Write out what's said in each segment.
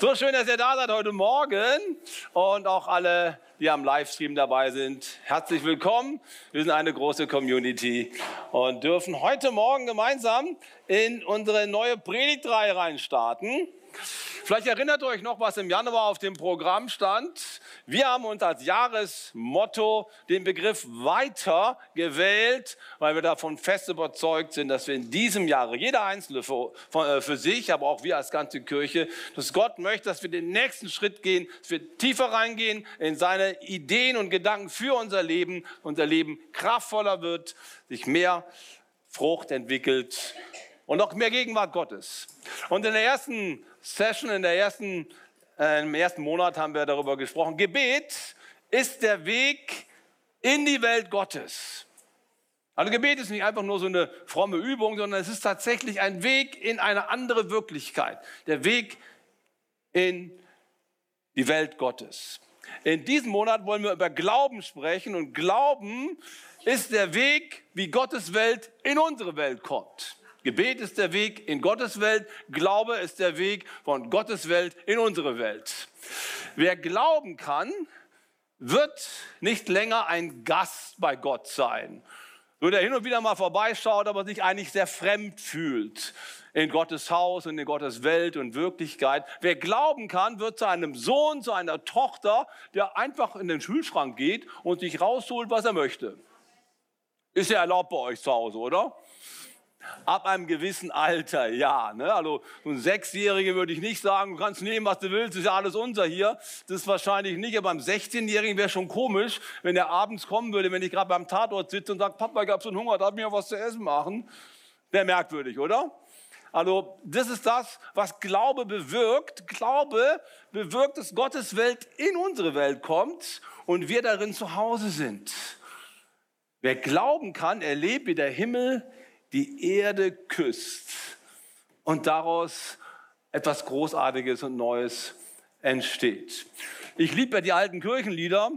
So schön, dass ihr da seid heute Morgen und auch alle, die am Livestream dabei sind. Herzlich willkommen. Wir sind eine große Community und dürfen heute Morgen gemeinsam in unsere neue Predigtreihe reinstarten. Vielleicht erinnert euch noch, was im Januar auf dem Programm stand. Wir haben uns als Jahresmotto den Begriff weiter gewählt, weil wir davon fest überzeugt sind, dass wir in diesem Jahre, jeder Einzelne für, äh, für sich, aber auch wir als ganze Kirche, dass Gott möchte, dass wir den nächsten Schritt gehen, dass wir tiefer reingehen in seine Ideen und Gedanken für unser Leben, unser Leben kraftvoller wird, sich mehr Frucht entwickelt und noch mehr Gegenwart Gottes. Und in der ersten Session, in der ersten äh, Im ersten Monat haben wir darüber gesprochen. Gebet ist der Weg in die Welt Gottes. Also Gebet ist nicht einfach nur so eine fromme Übung, sondern es ist tatsächlich ein Weg in eine andere Wirklichkeit. Der Weg in die Welt Gottes. In diesem Monat wollen wir über Glauben sprechen und Glauben ist der Weg, wie Gottes Welt in unsere Welt kommt. Gebet ist der Weg in Gottes Welt, Glaube ist der Weg von Gottes Welt in unsere Welt. Wer glauben kann, wird nicht länger ein Gast bei Gott sein. Nur der hin und wieder mal vorbeischaut, aber sich eigentlich sehr fremd fühlt in Gottes Haus und in Gottes Welt und Wirklichkeit. Wer glauben kann, wird zu einem Sohn, zu einer Tochter, der einfach in den Schulschrank geht und sich rausholt, was er möchte. Ist ja erlaubt bei euch zu Hause, oder? Ab einem gewissen Alter, ja. Ne? Also so ein Sechsjähriger würde ich nicht sagen, du kannst nehmen, was du willst, ist ja alles unser hier. Das ist wahrscheinlich nicht, aber beim 16-Jährigen wäre schon komisch, wenn er abends kommen würde, wenn ich gerade beim Tatort sitze und sage, Papa, ich habe so einen Hunger, darf ich mir was zu essen machen? Wäre merkwürdig, oder? Also das ist das, was Glaube bewirkt. Glaube bewirkt, dass Gottes Welt in unsere Welt kommt und wir darin zu Hause sind. Wer glauben kann, erlebt, wie der Himmel die Erde küsst und daraus etwas Großartiges und Neues entsteht. Ich liebe ja die alten Kirchenlieder,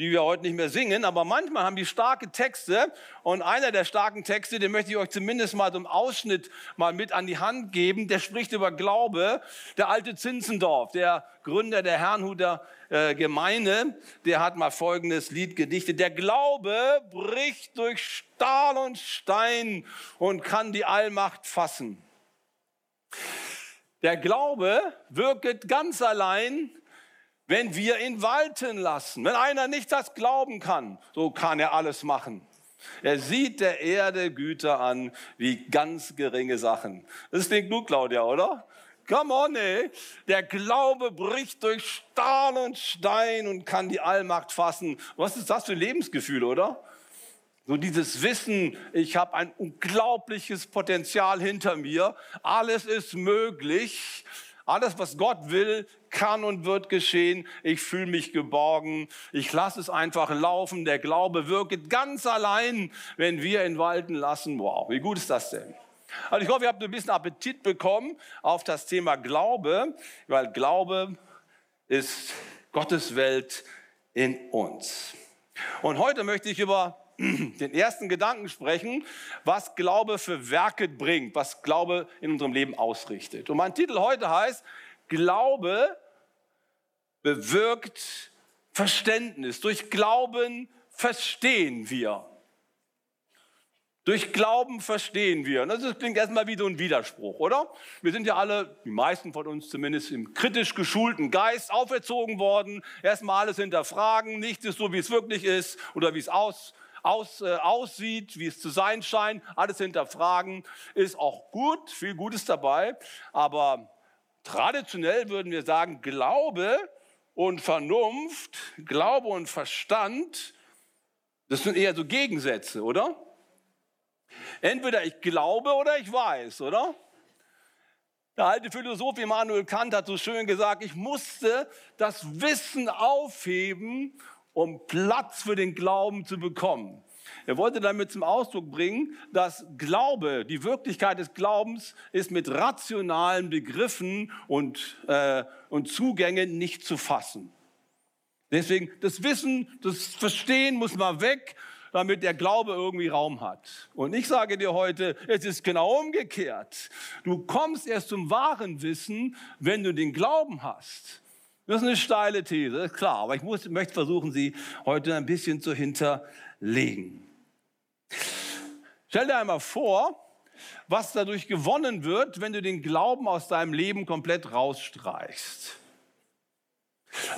die wir heute nicht mehr singen, aber manchmal haben die starke Texte und einer der starken Texte, den möchte ich euch zumindest mal im Ausschnitt mal mit an die Hand geben, der spricht über Glaube. Der alte Zinzendorf, der Gründer der Herrnhuter äh, Gemeinde, der hat mal folgendes Lied gedichtet. Der Glaube bricht durch Stahl und Stein und kann die Allmacht fassen. Der Glaube wirket ganz allein, wenn wir ihn walten lassen. Wenn einer nicht das glauben kann, so kann er alles machen. Er sieht der Erde Güter an wie ganz geringe Sachen. Das ist genug, Claudia, oder? Come on, ey. Der Glaube bricht durch Stahl und Stein und kann die Allmacht fassen. Was ist das für ein Lebensgefühl, oder? So dieses Wissen, ich habe ein unglaubliches Potenzial hinter mir. Alles ist möglich. Alles, was Gott will, kann und wird geschehen. Ich fühle mich geborgen. Ich lasse es einfach laufen. Der Glaube wirkt ganz allein, wenn wir ihn walten lassen. Wow, wie gut ist das denn? Also ich hoffe, ihr habt ein bisschen Appetit bekommen auf das Thema Glaube, weil Glaube ist Gottes Welt in uns. Und heute möchte ich über den ersten Gedanken sprechen, was Glaube für Werke bringt, was Glaube in unserem Leben ausrichtet. Und mein Titel heute heißt, Glaube bewirkt Verständnis. Durch Glauben verstehen wir. Durch Glauben verstehen wir. Das klingt erstmal wie so ein Widerspruch, oder? Wir sind ja alle, die meisten von uns zumindest, im kritisch geschulten Geist auferzogen worden. Erstmal alles hinterfragen. Nichts ist so, wie es wirklich ist oder wie es aus, aus, äh, aussieht, wie es zu sein scheint. Alles hinterfragen ist auch gut, viel Gutes dabei. Aber traditionell würden wir sagen, Glaube und Vernunft, Glaube und Verstand, das sind eher so Gegensätze, oder? Entweder ich glaube oder ich weiß, oder? Der alte Philosoph Immanuel Kant hat so schön gesagt, ich musste das Wissen aufheben, um Platz für den Glauben zu bekommen. Er wollte damit zum Ausdruck bringen, dass Glaube, die Wirklichkeit des Glaubens, ist mit rationalen Begriffen und, äh, und Zugängen nicht zu fassen. Deswegen das Wissen, das Verstehen muss mal weg damit der Glaube irgendwie Raum hat. Und ich sage dir heute, es ist genau umgekehrt. Du kommst erst zum wahren Wissen, wenn du den Glauben hast. Das ist eine steile These, klar, aber ich muss, möchte versuchen, sie heute ein bisschen zu hinterlegen. Stell dir einmal vor, was dadurch gewonnen wird, wenn du den Glauben aus deinem Leben komplett rausstreichst.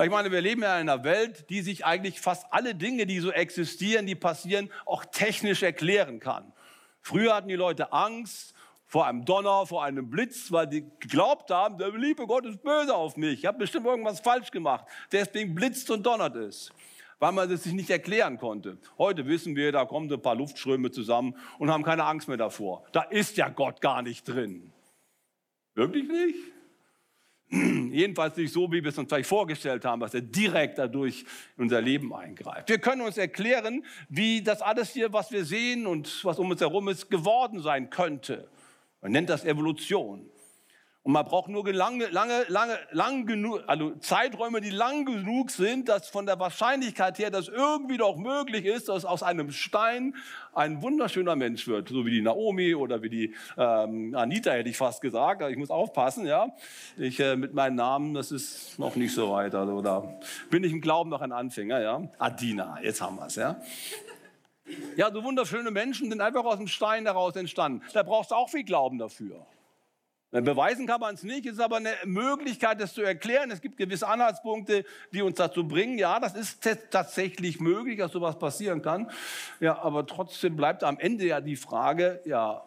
Ich meine, wir leben ja in einer Welt, die sich eigentlich fast alle Dinge, die so existieren, die passieren, auch technisch erklären kann. Früher hatten die Leute Angst vor einem Donner, vor einem Blitz, weil die geglaubt haben, der liebe Gott ist böse auf mich. Ich habe bestimmt irgendwas falsch gemacht. Deswegen blitzt und donnert es, weil man es sich nicht erklären konnte. Heute wissen wir, da kommen ein paar Luftströme zusammen und haben keine Angst mehr davor. Da ist ja Gott gar nicht drin. Wirklich nicht? Jedenfalls nicht so, wie wir es uns vielleicht vorgestellt haben, dass er direkt dadurch in unser Leben eingreift. Wir können uns erklären, wie das alles hier, was wir sehen und was um uns herum ist, geworden sein könnte. Man nennt das Evolution. Und man braucht nur lange, lange, lange, lang genug, also Zeiträume, die lang genug sind, dass von der Wahrscheinlichkeit her das irgendwie doch möglich ist, dass aus einem Stein ein wunderschöner Mensch wird, so wie die Naomi oder wie die ähm, Anita hätte ich fast gesagt. Ich muss aufpassen, ja. Ich äh, mit meinem Namen, das ist noch nicht so weit, also da bin ich im Glauben noch ein Anfänger, ja. Adina, jetzt haben wir es, ja. Ja, so wunderschöne Menschen sind einfach aus dem Stein heraus entstanden. Da brauchst du auch viel Glauben dafür. Beweisen kann man es nicht, es ist aber eine Möglichkeit, das zu erklären. Es gibt gewisse Anhaltspunkte, die uns dazu bringen, ja, das ist tatsächlich möglich, dass sowas passieren kann. Ja, aber trotzdem bleibt am Ende ja die Frage, ja,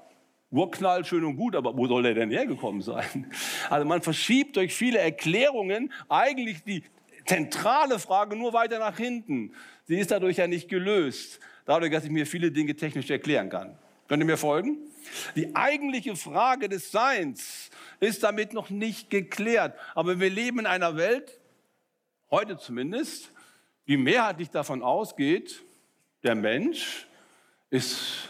Urknall, schön und gut, aber wo soll der denn hergekommen sein? Also man verschiebt durch viele Erklärungen eigentlich die zentrale Frage nur weiter nach hinten. Sie ist dadurch ja nicht gelöst, dadurch, dass ich mir viele Dinge technisch erklären kann. Könnt ihr mir folgen? Die eigentliche Frage des Seins ist damit noch nicht geklärt. Aber wir leben in einer Welt, heute zumindest, die mehrheitlich davon ausgeht, der Mensch ist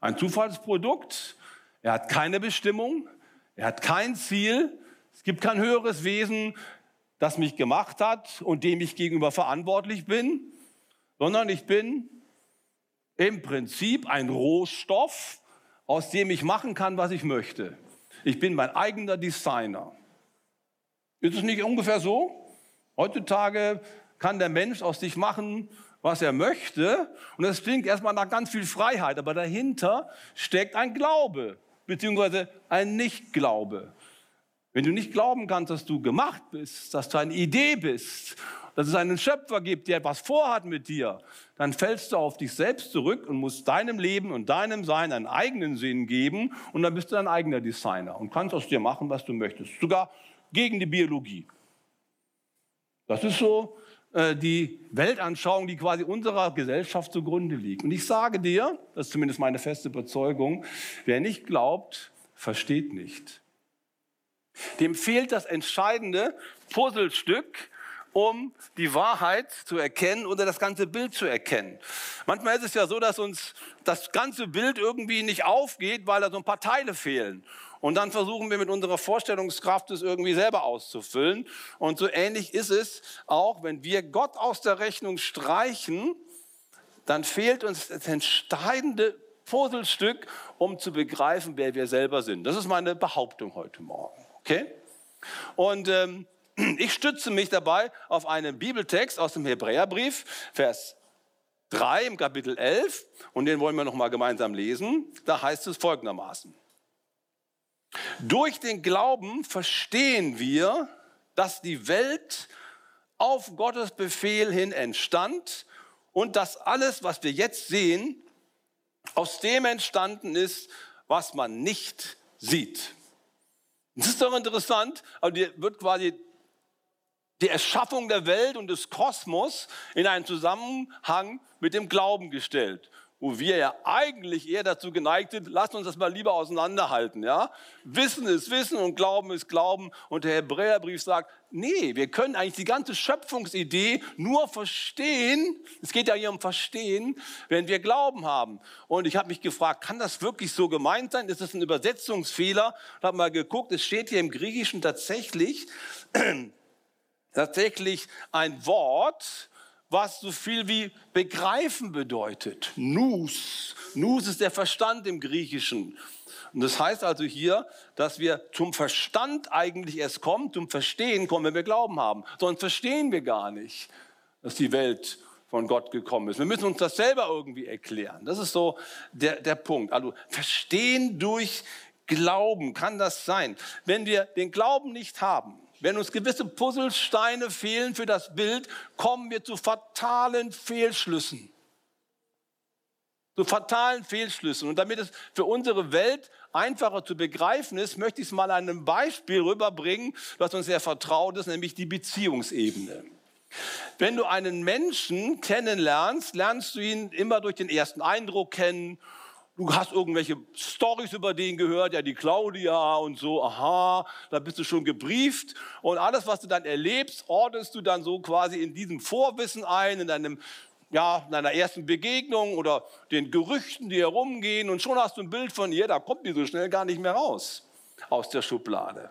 ein Zufallsprodukt, er hat keine Bestimmung, er hat kein Ziel, es gibt kein höheres Wesen, das mich gemacht hat und dem ich gegenüber verantwortlich bin, sondern ich bin im Prinzip ein Rohstoff, aus dem ich machen kann, was ich möchte. Ich bin mein eigener Designer. Ist es nicht ungefähr so? Heutzutage kann der Mensch aus sich machen, was er möchte. Und das klingt erstmal nach ganz viel Freiheit, aber dahinter steckt ein Glaube, beziehungsweise ein Nichtglaube. Wenn du nicht glauben kannst, dass du gemacht bist, dass du eine Idee bist dass es einen Schöpfer gibt, der etwas vorhat mit dir, dann fällst du auf dich selbst zurück und musst deinem Leben und deinem Sein einen eigenen Sinn geben und dann bist du dein eigener Designer und kannst aus dir machen, was du möchtest. Sogar gegen die Biologie. Das ist so äh, die Weltanschauung, die quasi unserer Gesellschaft zugrunde liegt. Und ich sage dir, das ist zumindest meine feste Überzeugung, wer nicht glaubt, versteht nicht. Dem fehlt das entscheidende Puzzlestück, um die Wahrheit zu erkennen oder das ganze Bild zu erkennen. Manchmal ist es ja so, dass uns das ganze Bild irgendwie nicht aufgeht, weil da so ein paar Teile fehlen. Und dann versuchen wir mit unserer Vorstellungskraft es irgendwie selber auszufüllen. Und so ähnlich ist es auch, wenn wir Gott aus der Rechnung streichen, dann fehlt uns das entscheidende Puzzlestück, um zu begreifen, wer wir selber sind. Das ist meine Behauptung heute Morgen. Okay? Und ähm, ich stütze mich dabei auf einen Bibeltext aus dem Hebräerbrief, Vers 3 im Kapitel 11, und den wollen wir noch mal gemeinsam lesen. Da heißt es folgendermaßen: Durch den Glauben verstehen wir, dass die Welt auf Gottes Befehl hin entstand und dass alles, was wir jetzt sehen, aus dem entstanden ist, was man nicht sieht. Das ist doch interessant, aber dir wird quasi die Erschaffung der Welt und des Kosmos in einen Zusammenhang mit dem Glauben gestellt. Wo wir ja eigentlich eher dazu geneigt sind, lasst uns das mal lieber auseinanderhalten. Ja? Wissen ist Wissen und Glauben ist Glauben. Und der Hebräerbrief sagt, nee, wir können eigentlich die ganze Schöpfungsidee nur verstehen, es geht ja hier um Verstehen, wenn wir Glauben haben. Und ich habe mich gefragt, kann das wirklich so gemeint sein? Ist das ein Übersetzungsfehler? Ich habe mal geguckt, es steht hier im Griechischen tatsächlich, tatsächlich ein Wort, was so viel wie begreifen bedeutet. Nous. Nous ist der Verstand im Griechischen. Und das heißt also hier, dass wir zum Verstand eigentlich erst kommen, zum Verstehen kommen, wenn wir Glauben haben. Sonst verstehen wir gar nicht, dass die Welt von Gott gekommen ist. Wir müssen uns das selber irgendwie erklären. Das ist so der, der Punkt. Also verstehen durch Glauben kann das sein. Wenn wir den Glauben nicht haben, wenn uns gewisse Puzzlesteine fehlen für das Bild, kommen wir zu fatalen Fehlschlüssen. Zu fatalen Fehlschlüssen. Und damit es für unsere Welt einfacher zu begreifen ist, möchte ich es mal an einem Beispiel rüberbringen, was uns sehr vertraut ist, nämlich die Beziehungsebene. Wenn du einen Menschen kennenlernst, lernst du ihn immer durch den ersten Eindruck kennen. Du hast irgendwelche Stories über den gehört, ja, die Claudia und so, aha, da bist du schon gebrieft. Und alles, was du dann erlebst, ordnest du dann so quasi in diesem Vorwissen ein, in deinem ja, in deiner ersten Begegnung oder den Gerüchten, die herumgehen und schon hast du ein Bild von ihr, da kommt die so schnell gar nicht mehr raus aus der Schublade.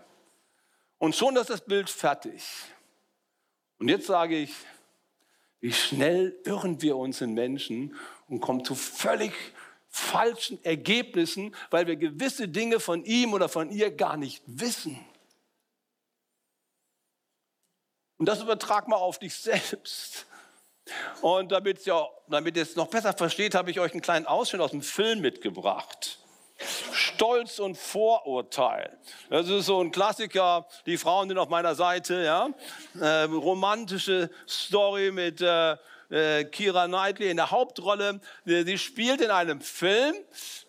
Und schon ist das Bild fertig. Und jetzt sage ich, wie schnell irren wir uns in Menschen und kommen zu völlig falschen Ergebnissen, weil wir gewisse Dinge von ihm oder von ihr gar nicht wissen. Und das übertrag mal auf dich selbst. Und damit, ja, damit ihr es noch besser versteht, habe ich euch einen kleinen Ausschnitt aus dem Film mitgebracht. Stolz und Vorurteil. Das ist so ein Klassiker. Die Frauen sind auf meiner Seite, ja. Äh, romantische Story mit äh, äh, Kira Knightley in der Hauptrolle. Sie spielt in einem Film,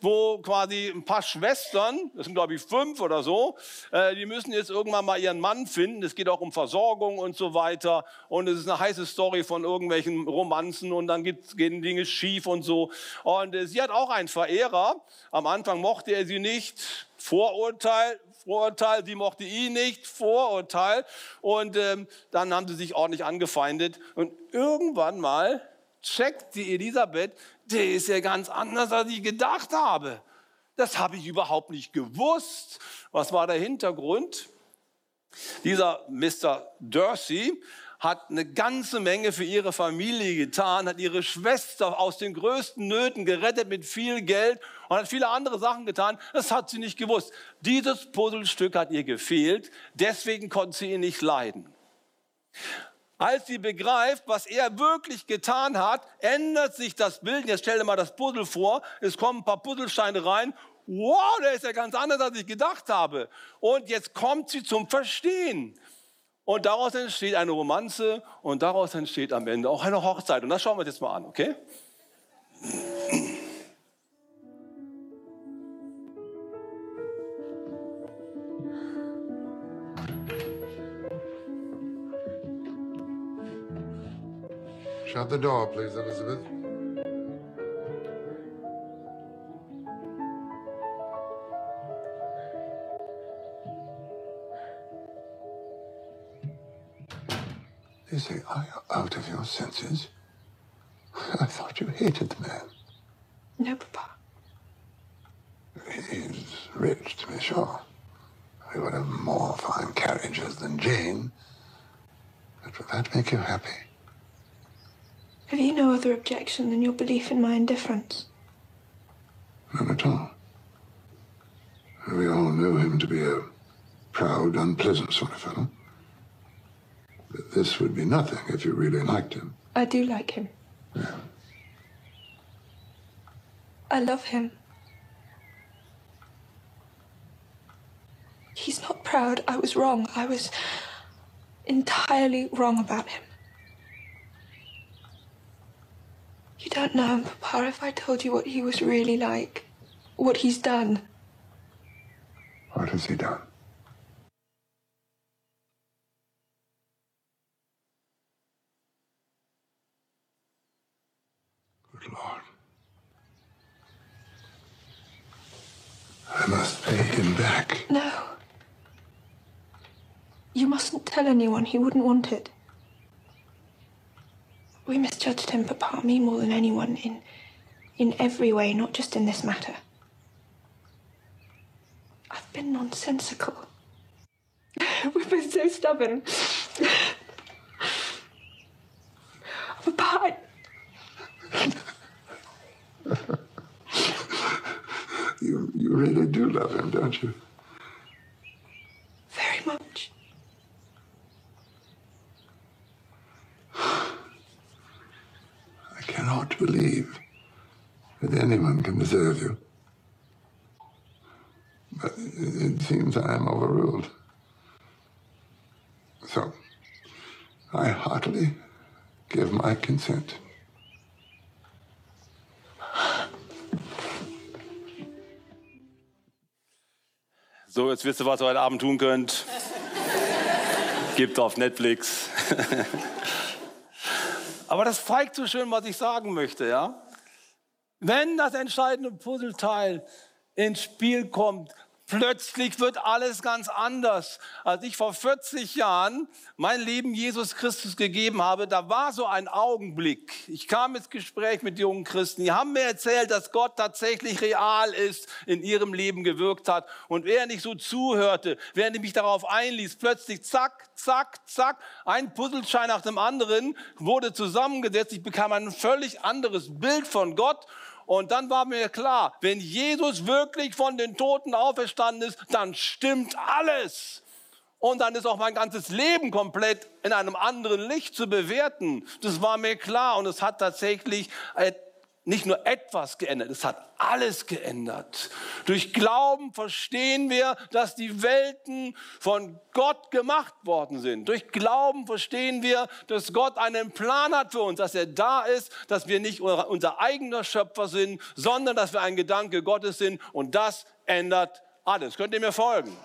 wo quasi ein paar Schwestern, das sind glaube ich fünf oder so, äh, die müssen jetzt irgendwann mal ihren Mann finden. Es geht auch um Versorgung und so weiter. Und es ist eine heiße Story von irgendwelchen Romanzen und dann gehen Dinge schief und so. Und äh, sie hat auch einen Verehrer. Am Anfang mochte er sie nicht. Vorurteil, Vorurteil, sie mochte ihn nicht, Vorurteil. Und ähm, dann haben sie sich ordentlich angefeindet. Und irgendwann mal checkt die Elisabeth, der ist ja ganz anders, als ich gedacht habe. Das habe ich überhaupt nicht gewusst. Was war der Hintergrund? Dieser Mr. Darcy hat eine ganze Menge für ihre Familie getan, hat ihre Schwester aus den größten Nöten gerettet mit viel Geld und hat viele andere Sachen getan. Das hat sie nicht gewusst. Dieses Puzzlestück hat ihr gefehlt, deswegen konnte sie ihn nicht leiden. Als sie begreift, was er wirklich getan hat, ändert sich das Bild. Jetzt stell dir mal das Puzzle vor. Es kommen ein paar Puzzlesteine rein. Wow, der ist ja ganz anders, als ich gedacht habe. Und jetzt kommt sie zum Verstehen. Und daraus entsteht eine Romanze und daraus entsteht am Ende auch eine Hochzeit. Und das schauen wir uns jetzt mal an, okay? Shut the door, please, Elizabeth. Lizzie, are you out of your senses? I thought you hated the man. No, Papa. He's rich, to be sure. He would have more fine carriages than Jane. But would that make you happy? Have you no other objection than your belief in my indifference? None at all. We all knew him to be a proud, unpleasant sort of fellow. But this would be nothing if you really liked him. I do like him. Yeah. I love him. He's not proud. I was wrong. I was entirely wrong about him. You don't know him, Papa. If I told you what he was really like, what he's done, What has he done? Good Lord. I must pay him back. no. You mustn't tell anyone. He wouldn't want it. We misjudged him, but part me more than anyone in in every way, not just in this matter. I've been nonsensical. We've been so stubborn. I'm you you really do love him, don't you? Believe that anyone can deserve you. But it it seems I am overruled. So, I heartily give my consent. So, jetzt wisst ihr, was ihr heute Abend tun könnt. Gibt auf Netflix. Aber das zeigt so schön, was ich sagen möchte, ja? Wenn das entscheidende Puzzleteil ins Spiel kommt, plötzlich wird alles ganz anders. Als ich vor 40 Jahren mein Leben Jesus Christus gegeben habe, da war so ein Augenblick. Ich kam ins Gespräch mit jungen Christen, die haben mir erzählt, dass Gott tatsächlich real ist, in ihrem Leben gewirkt hat. Und während ich so zuhörte, während ich mich darauf einließ, plötzlich zack, zack, zack, ein Puzzleschein nach dem anderen wurde zusammengesetzt. Ich bekam ein völlig anderes Bild von Gott. Und dann war mir klar, wenn Jesus wirklich von den Toten auferstanden ist, dann stimmt alles. Und dann ist auch mein ganzes Leben komplett in einem anderen Licht zu bewerten. Das war mir klar und es hat tatsächlich nicht nur etwas geändert, es hat alles geändert. Durch Glauben verstehen wir, dass die Welten von Gott gemacht worden sind. Durch Glauben verstehen wir, dass Gott einen Plan hat für uns, dass er da ist, dass wir nicht unser eigener Schöpfer sind, sondern dass wir ein Gedanke Gottes sind. Und das ändert alles. Könnt ihr mir folgen?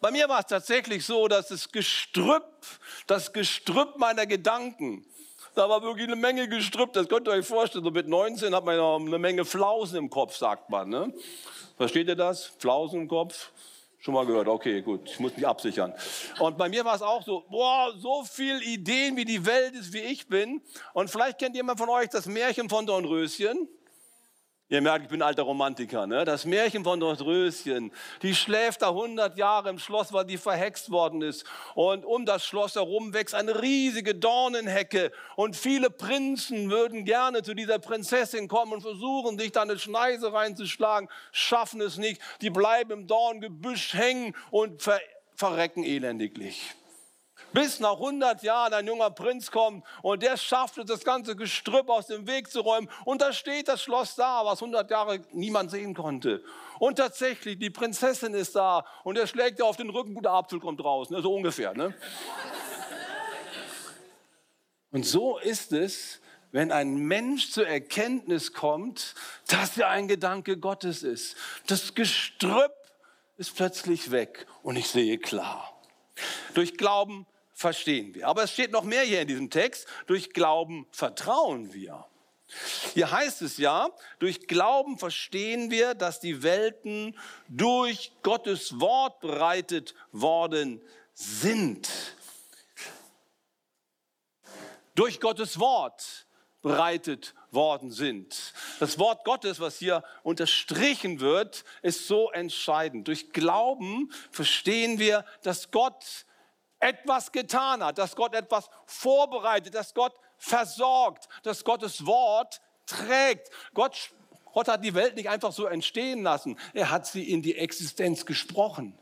Bei mir war es tatsächlich so, dass das Gestrüpp, das Gestrüpp meiner Gedanken, da war wirklich eine Menge Gestrüpp, das könnt ihr euch vorstellen. So mit 19 hat man ja eine Menge Flausen im Kopf, sagt man. Ne? Versteht ihr das? Flausen im Kopf? Schon mal gehört, okay, gut, ich muss mich absichern. Und bei mir war es auch so, boah, so viel Ideen, wie die Welt ist, wie ich bin. Und vielleicht kennt jemand von euch das Märchen von Dornröschen. Ihr merkt, ich bin alter Romantiker. Ne? Das Märchen von Dornröschen. Die schläft da 100 Jahre im Schloss, weil die verhext worden ist. Und um das Schloss herum wächst eine riesige Dornenhecke. Und viele Prinzen würden gerne zu dieser Prinzessin kommen und versuchen, sich da eine Schneise reinzuschlagen, schaffen es nicht. Die bleiben im Dorngebüsch hängen und ver verrecken elendiglich. Bis nach 100 Jahren ein junger Prinz kommt und der schafft es, das ganze Gestrüpp aus dem Weg zu räumen. Und da steht das Schloss da, was 100 Jahre niemand sehen konnte. Und tatsächlich, die Prinzessin ist da und er schlägt ihr auf den Rücken, guter Apfel kommt raus, ne? so ungefähr. Ne? Und so ist es, wenn ein Mensch zur Erkenntnis kommt, dass er ein Gedanke Gottes ist. Das Gestrüpp ist plötzlich weg und ich sehe klar. Durch Glauben verstehen wir. Aber es steht noch mehr hier in diesem Text. Durch Glauben vertrauen wir. Hier heißt es ja, durch Glauben verstehen wir, dass die Welten durch Gottes Wort bereitet worden sind. Durch Gottes Wort bereitet worden sind. Das Wort Gottes, was hier unterstrichen wird, ist so entscheidend. Durch Glauben verstehen wir, dass Gott etwas getan hat, dass Gott etwas vorbereitet, dass Gott versorgt, dass Gottes Wort trägt. Gott, Gott hat die Welt nicht einfach so entstehen lassen, er hat sie in die Existenz gesprochen.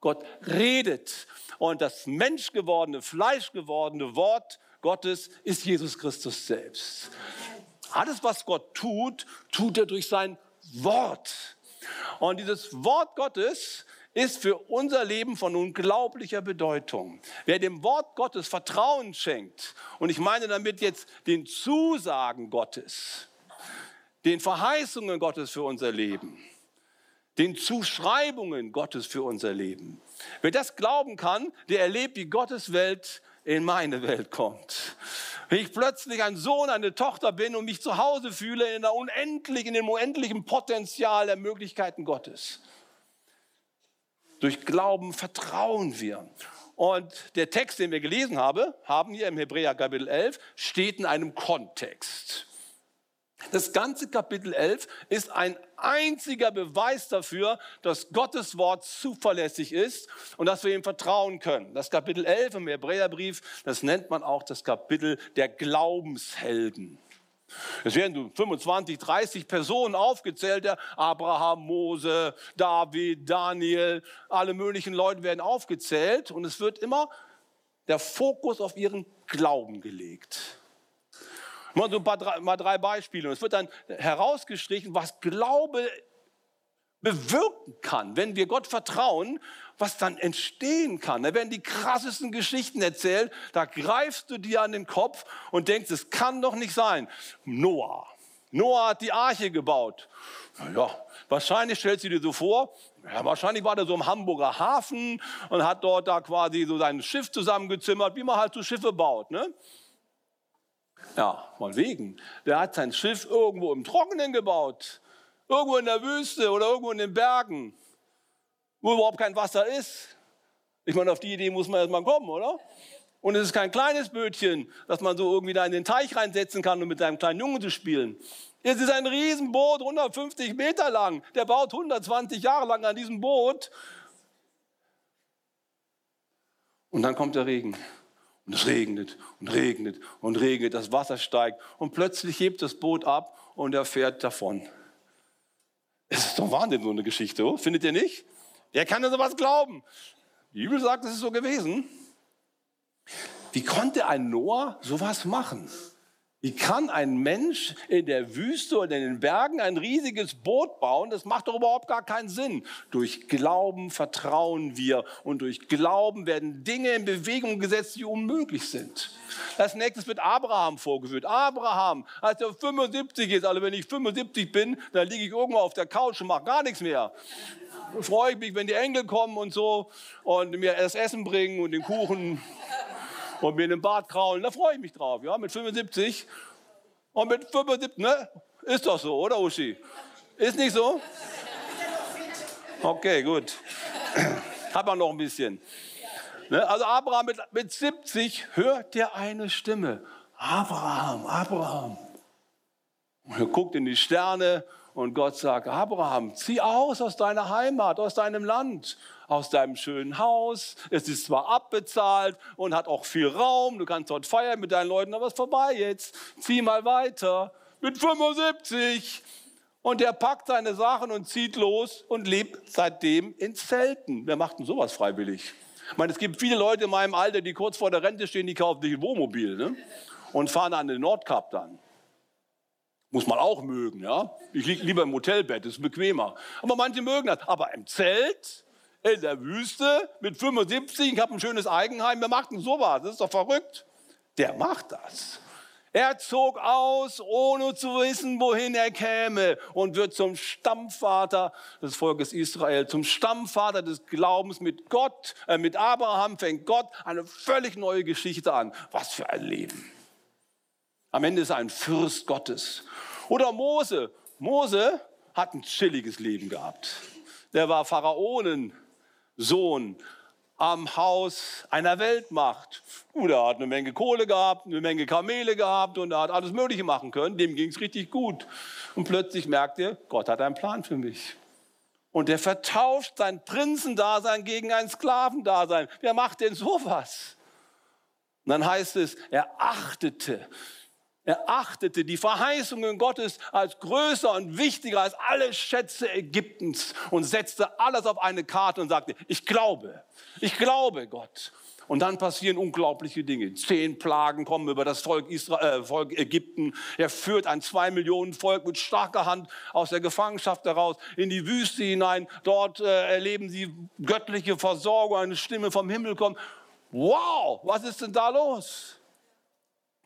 Gott redet und das menschgewordene, fleischgewordene Wort Gottes ist Jesus Christus selbst. Alles, was Gott tut, tut er durch sein Wort. Und dieses Wort Gottes ist für unser Leben von unglaublicher Bedeutung. Wer dem Wort Gottes Vertrauen schenkt, und ich meine damit jetzt den Zusagen Gottes, den Verheißungen Gottes für unser Leben, den Zuschreibungen Gottes für unser Leben. Wer das glauben kann, der erlebt, wie Gottes Welt in meine Welt kommt. Wenn ich plötzlich ein Sohn, eine Tochter bin und mich zu Hause fühle in, der unendlichen, in dem unendlichen Potenzial der Möglichkeiten Gottes. Durch Glauben vertrauen wir. Und der Text, den wir gelesen haben, haben hier im Hebräer Kapitel 11, steht in einem Kontext. Das ganze Kapitel 11 ist ein einziger Beweis dafür, dass Gottes Wort zuverlässig ist und dass wir ihm vertrauen können. Das Kapitel 11 im Hebräerbrief, das nennt man auch das Kapitel der Glaubenshelden. Es werden so 25, 30 Personen aufgezählt, Abraham, Mose, David, Daniel, alle möglichen Leute werden aufgezählt und es wird immer der Fokus auf ihren Glauben gelegt. Mal, so ein paar, mal drei Beispiele. Und es wird dann herausgestrichen, was Glaube bewirken kann, wenn wir Gott vertrauen, was dann entstehen kann. Da werden die krassesten Geschichten erzählt, da greifst du dir an den Kopf und denkst, es kann doch nicht sein. Noah. Noah hat die Arche gebaut. Ja, wahrscheinlich stellst du dir so vor, ja, wahrscheinlich war der so im Hamburger Hafen und hat dort da quasi so sein Schiff zusammengezimmert, wie man halt so Schiffe baut. Ne? Ja, mal wegen. Der hat sein Schiff irgendwo im Trockenen gebaut. Irgendwo in der Wüste oder irgendwo in den Bergen, wo überhaupt kein Wasser ist. Ich meine, auf die Idee muss man erst mal kommen, oder? Und es ist kein kleines Bötchen, das man so irgendwie da in den Teich reinsetzen kann, um mit seinem kleinen Jungen zu spielen. Es ist ein Riesenboot, 150 Meter lang. Der baut 120 Jahre lang an diesem Boot. Und dann kommt der Regen. Und es regnet und regnet und regnet. Das Wasser steigt. Und plötzlich hebt das Boot ab und er fährt davon. Es ist doch Wahnsinn, so eine Geschichte, findet ihr nicht? Wer kann denn sowas glauben? Die Bibel sagt, es ist so gewesen. Wie konnte ein Noah sowas machen? Wie kann ein Mensch in der Wüste oder in den Bergen ein riesiges Boot bauen? Das macht doch überhaupt gar keinen Sinn. Durch Glauben vertrauen wir und durch Glauben werden Dinge in Bewegung gesetzt, die unmöglich sind. Als nächstes wird Abraham vorgeführt. Abraham, als er 75 ist, also wenn ich 75 bin, dann liege ich irgendwo auf der Couch und mache gar nichts mehr. Freue ich mich, wenn die Engel kommen und so und mir das Essen bringen und den Kuchen und mir in den Bart kraulen. Da freue ich mich drauf, ja, mit 75. Und mit 75, ne? Ist doch so, oder Uschi? Ist nicht so? Okay, gut. Hat man noch ein bisschen. Ne? Also Abraham mit, mit 70 hört der eine Stimme. Abraham, Abraham. Und er guckt in die Sterne und Gott sagt, Abraham, zieh aus aus deiner Heimat, aus deinem Land, aus deinem schönen Haus. Es ist zwar abbezahlt und hat auch viel Raum, du kannst dort feiern mit deinen Leuten, aber es ist vorbei jetzt. Zieh mal weiter. Mit 75. Und er packt seine Sachen und zieht los und lebt seitdem in Zelten. Wer macht denn sowas freiwillig? Ich meine, es gibt viele Leute in meinem Alter, die kurz vor der Rente stehen, die kaufen sich ein Wohnmobil ne? und fahren an den Nordkap dann. Muss man auch mögen, ja. Ich liege lieber im Hotelbett, ist bequemer. Aber manche mögen das. Aber im Zelt, in der Wüste, mit 75, ich habe ein schönes Eigenheim, wer macht denn sowas? Das ist doch verrückt. Der macht das. Er zog aus, ohne zu wissen, wohin er käme und wird zum Stammvater des Volkes Israel, zum Stammvater des Glaubens mit Gott, äh, mit Abraham fängt Gott eine völlig neue Geschichte an. Was für ein Leben. Am Ende ist er ein Fürst Gottes. Oder Mose. Mose hat ein chilliges Leben gehabt. Der war Pharaonensohn am Haus einer Weltmacht. Und er hat eine Menge Kohle gehabt, eine Menge Kamele gehabt und er hat alles Mögliche machen können. Dem ging es richtig gut. Und plötzlich merkt er, Gott hat einen Plan für mich. Und er vertauscht sein Prinzendasein gegen ein Sklavendasein. Wer macht denn sowas? Und dann heißt es, er achtete er achtete die Verheißungen Gottes als größer und wichtiger als alle Schätze Ägyptens und setzte alles auf eine Karte und sagte, ich glaube, ich glaube Gott. Und dann passieren unglaubliche Dinge. Zehn Plagen kommen über das Volk, Israel, äh, Volk Ägypten. Er führt ein zwei Millionen Volk mit starker Hand aus der Gefangenschaft heraus in die Wüste hinein. Dort äh, erleben sie göttliche Versorgung, eine Stimme vom Himmel kommt. Wow, was ist denn da los?